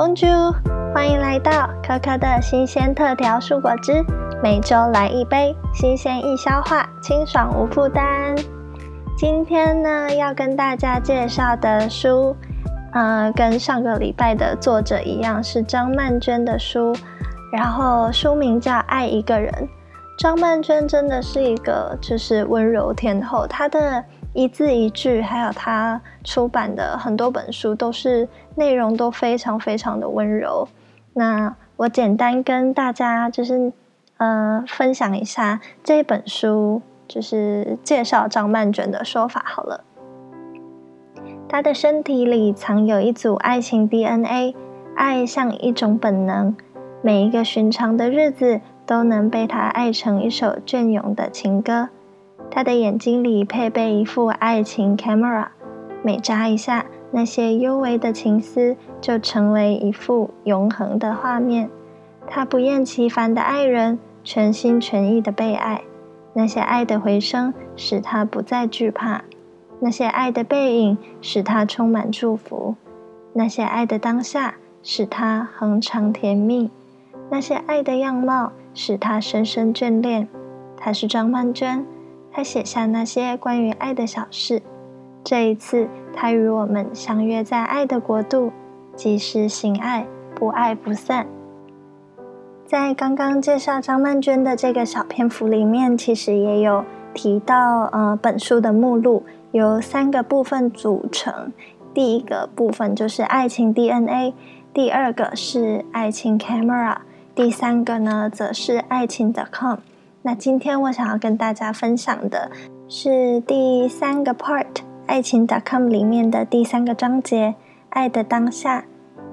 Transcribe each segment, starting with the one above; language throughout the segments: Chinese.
Bonjour，欢迎来到可可的新鲜特调蔬果汁，每周来一杯，新鲜易消化，清爽无负担。今天呢，要跟大家介绍的书，呃，跟上个礼拜的作者一样，是张曼娟的书，然后书名叫《爱一个人》。张曼娟真的是一个就是温柔天后，她的。一字一句，还有他出版的很多本书，都是内容都非常非常的温柔。那我简单跟大家就是呃分享一下这本书，就是介绍张曼娟的说法好了。他的身体里藏有一组爱情 DNA，爱像一种本能，每一个寻常的日子都能被他爱成一首隽永的情歌。他的眼睛里配备一副爱情 camera，每眨一下，那些幽微的情思就成为一幅永恒的画面。他不厌其烦的爱人，全心全意的被爱。那些爱的回声使他不再惧怕，那些爱的背影使他充满祝福，那些爱的当下使他恒长甜蜜，那些爱的样貌使他深深眷恋。他是张曼娟。他写下那些关于爱的小事。这一次，他与我们相约在爱的国度，及时行爱，不爱不散。在刚刚介绍张曼娟的这个小篇幅里面，其实也有提到，呃，本书的目录由三个部分组成。第一个部分就是爱情 DNA，第二个是爱情 Camera，第三个呢，则是爱情 .com。那今天我想要跟大家分享的是第三个 part，爱情 .com 里面的第三个章节“爱的当下”。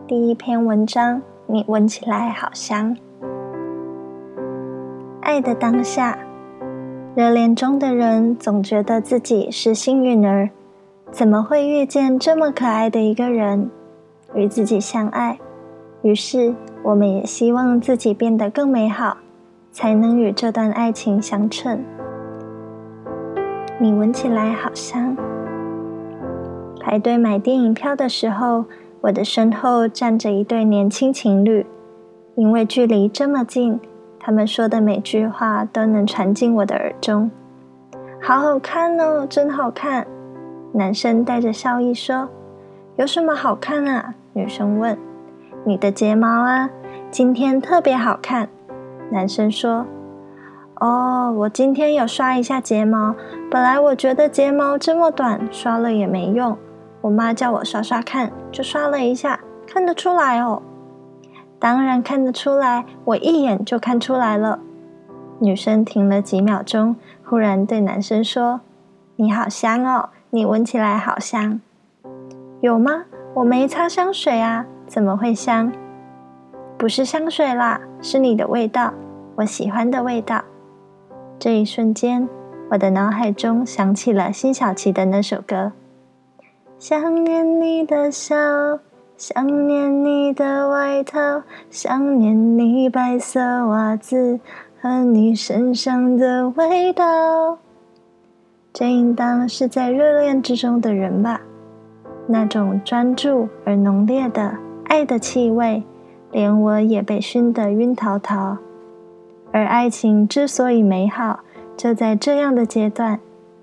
第一篇文章，你闻起来好香。爱的当下，热恋中的人总觉得自己是幸运儿，怎么会遇见这么可爱的一个人，与自己相爱？于是，我们也希望自己变得更美好。才能与这段爱情相称。你闻起来好香。排队买电影票的时候，我的身后站着一对年轻情侣。因为距离这么近，他们说的每句话都能传进我的耳中。好好看哦，真好看。男生带着笑意说：“有什么好看啊？”女生问：“你的睫毛啊，今天特别好看。”男生说：“哦，我今天有刷一下睫毛。本来我觉得睫毛这么短，刷了也没用。我妈叫我刷刷看，就刷了一下，看得出来哦。当然看得出来，我一眼就看出来了。”女生停了几秒钟，忽然对男生说：“你好香哦，你闻起来好香。有吗？我没擦香水啊，怎么会香？”不是香水啦，是你的味道，我喜欢的味道。这一瞬间，我的脑海中想起了辛晓琪的那首歌：想念你的笑，想念你的外套，想念你白色袜子和你身上的味道。这应当是在热恋之中的人吧？那种专注而浓烈的爱的气味。连我也被熏得晕陶陶，而爱情之所以美好，就在这样的阶段，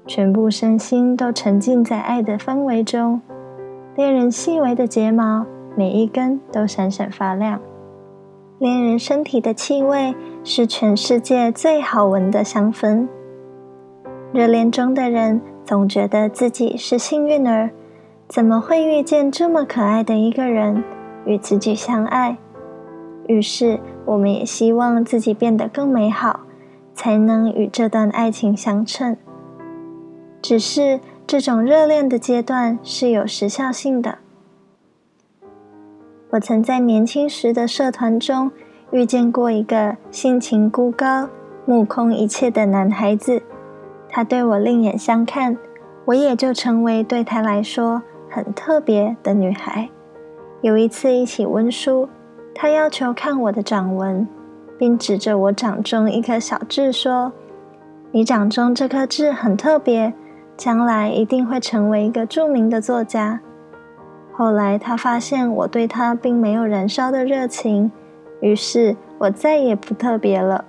全部身心都沉浸在爱的氛围中。恋人细微的睫毛，每一根都闪闪发亮。恋人身体的气味，是全世界最好闻的香氛。热恋中的人总觉得自己是幸运儿，怎么会遇见这么可爱的一个人，与自己相爱？于是，我们也希望自己变得更美好，才能与这段爱情相称。只是，这种热恋的阶段是有时效性的。我曾在年轻时的社团中遇见过一个性情孤高、目空一切的男孩子，他对我另眼相看，我也就成为对他来说很特别的女孩。有一次一起温书。他要求看我的掌纹，并指着我掌中一颗小痣说：“你掌中这颗痣很特别，将来一定会成为一个著名的作家。”后来他发现我对他并没有燃烧的热情，于是我再也不特别了。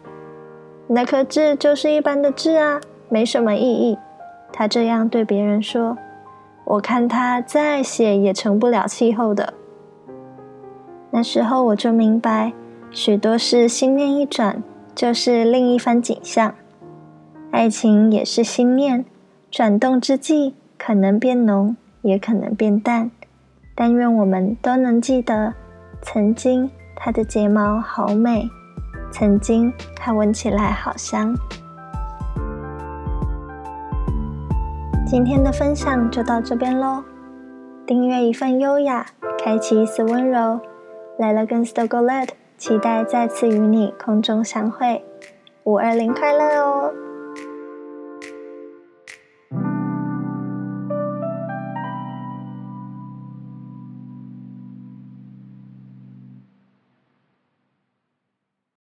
那颗痣就是一般的痣啊，没什么意义。他这样对别人说。我看他再写也成不了气候的。那时候我就明白，许多事心念一转，就是另一番景象。爱情也是心念转动之际，可能变浓，也可能变淡。但愿我们都能记得，曾经她的睫毛好美，曾经她闻起来好香。今天的分享就到这边喽。订阅一份优雅，开启一丝温柔。来了跟 s t o g o l e t 期待再次与你空中相会。五二零快乐哦！